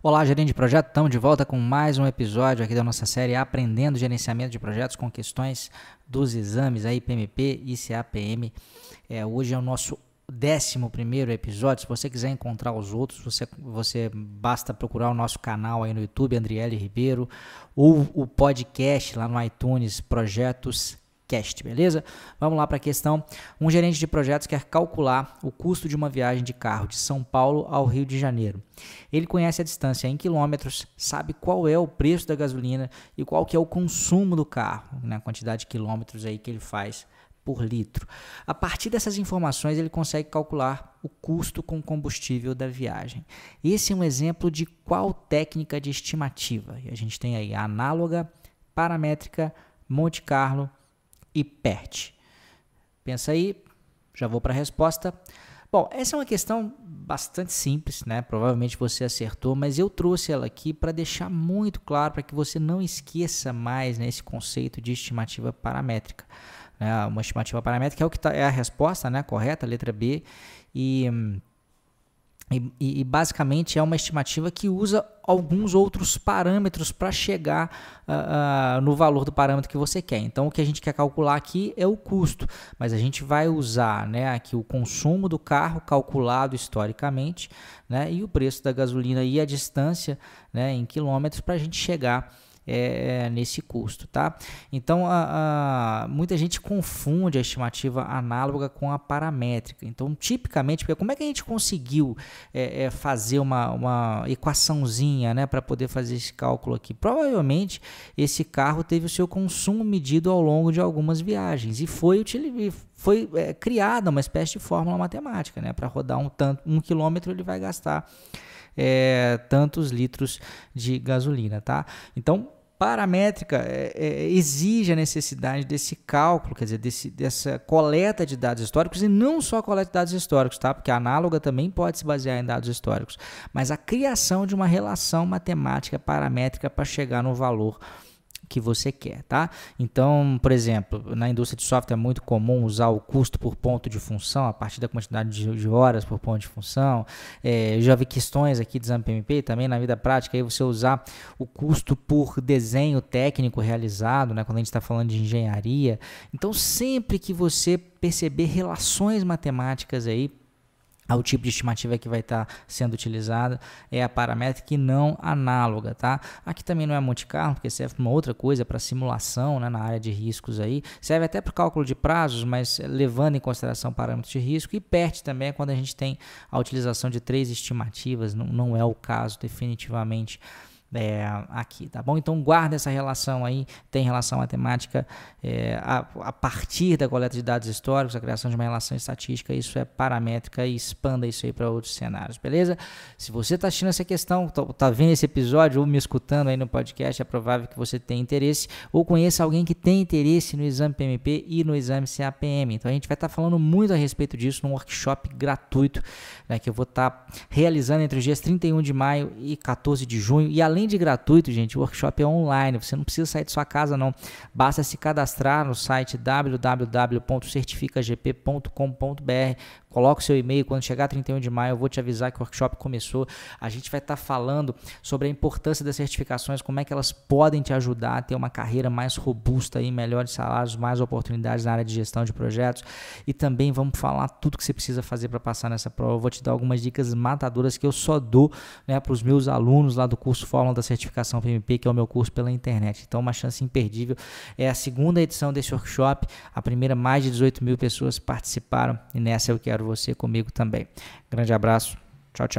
Olá, gerente de projeto, estamos de volta com mais um episódio aqui da nossa série Aprendendo Gerenciamento de Projetos com questões dos exames aí PMP e CAPM. É, hoje é o nosso décimo primeiro episódio. Se você quiser encontrar os outros, você, você basta procurar o nosso canal aí no YouTube, Andriele Ribeiro, ou o podcast lá no iTunes, Projetos Cast, beleza? Vamos lá para a questão. Um gerente de projetos quer calcular o custo de uma viagem de carro de São Paulo ao Rio de Janeiro. Ele conhece a distância em quilômetros, sabe qual é o preço da gasolina e qual que é o consumo do carro, né? a quantidade de quilômetros aí que ele faz por litro. A partir dessas informações, ele consegue calcular o custo com combustível da viagem. Esse é um exemplo de qual técnica de estimativa. E a gente tem aí a análoga, paramétrica, Monte Carlo e PERT. Pensa aí, já vou para a resposta. Bom, essa é uma questão bastante simples, né? Provavelmente você acertou, mas eu trouxe ela aqui para deixar muito claro para que você não esqueça mais né, esse conceito de estimativa paramétrica. Né? Uma estimativa paramétrica é o que tá, é a resposta, né? Correta, letra B. E hum, e, e, basicamente é uma estimativa que usa alguns outros parâmetros para chegar uh, uh, no valor do parâmetro que você quer. Então, o que a gente quer calcular aqui é o custo, mas a gente vai usar né, aqui o consumo do carro calculado historicamente né, e o preço da gasolina e a distância né, em quilômetros para a gente chegar é, é, nesse custo, tá? Então, a, a, muita gente confunde a estimativa análoga com a paramétrica. Então, tipicamente, como é que a gente conseguiu é, é, fazer uma, uma equaçãozinha, né, para poder fazer esse cálculo aqui? Provavelmente, esse carro teve o seu consumo medido ao longo de algumas viagens e foi foi é, criada uma espécie de fórmula matemática, né? Para rodar um tanto, um quilômetro ele vai gastar é, tantos litros de gasolina, tá? Então paramétrica é, é, exige a necessidade desse cálculo, quer dizer, desse, dessa coleta de dados históricos e não só coleta de dados históricos, tá? Porque a análoga também pode se basear em dados históricos, mas a criação de uma relação matemática paramétrica para chegar no valor que você quer, tá? Então, por exemplo, na indústria de software é muito comum usar o custo por ponto de função a partir da quantidade de, horas por ponto de função. É, eu já vi questões aqui de exame PMP também na vida prática aí você usar o custo por desenho técnico realizado, né? Quando a gente está falando de engenharia. Então, sempre que você perceber relações matemáticas aí ao tipo de estimativa que vai estar tá sendo utilizada é a paramétrica e não análoga, tá? Aqui também não é Monte Carlo, porque serve para uma outra coisa, para simulação, né, na área de riscos aí. Serve até para o cálculo de prazos, mas levando em consideração parâmetros de risco. E PERT também é quando a gente tem a utilização de três estimativas, não, não é o caso definitivamente é, aqui, tá bom? Então guarda essa relação aí, tem relação matemática é, a, a, partir da coleta de dados históricos, a criação de uma relação estatística, isso é paramétrica e expanda isso aí para outros cenários, beleza? Se você está assistindo essa questão, está tá vendo esse episódio ou me escutando aí no podcast, é provável que você tenha interesse ou conheça alguém que tem interesse no exame PMP e no exame CAPM. Então a gente vai estar tá falando muito a respeito disso num workshop gratuito né, que eu vou estar tá realizando entre os dias 31 de maio e 14 de junho e além além de gratuito, gente, o workshop é online. Você não precisa sair de sua casa, não. Basta se cadastrar no site www.certificagp.com.br Coloque o seu e-mail, quando chegar 31 de maio eu vou te avisar que o workshop começou. A gente vai estar tá falando sobre a importância das certificações, como é que elas podem te ajudar a ter uma carreira mais robusta e melhores salários, mais oportunidades na área de gestão de projetos. E também vamos falar tudo que você precisa fazer para passar nessa prova. Eu vou te dar algumas dicas matadoras que eu só dou né, para os meus alunos lá do curso Fórmula da Certificação PMP, que é o meu curso pela internet. Então, uma chance imperdível. É a segunda edição desse workshop. A primeira, mais de 18 mil pessoas participaram e nessa eu quero você comigo também. Grande abraço. Tchau, tchau.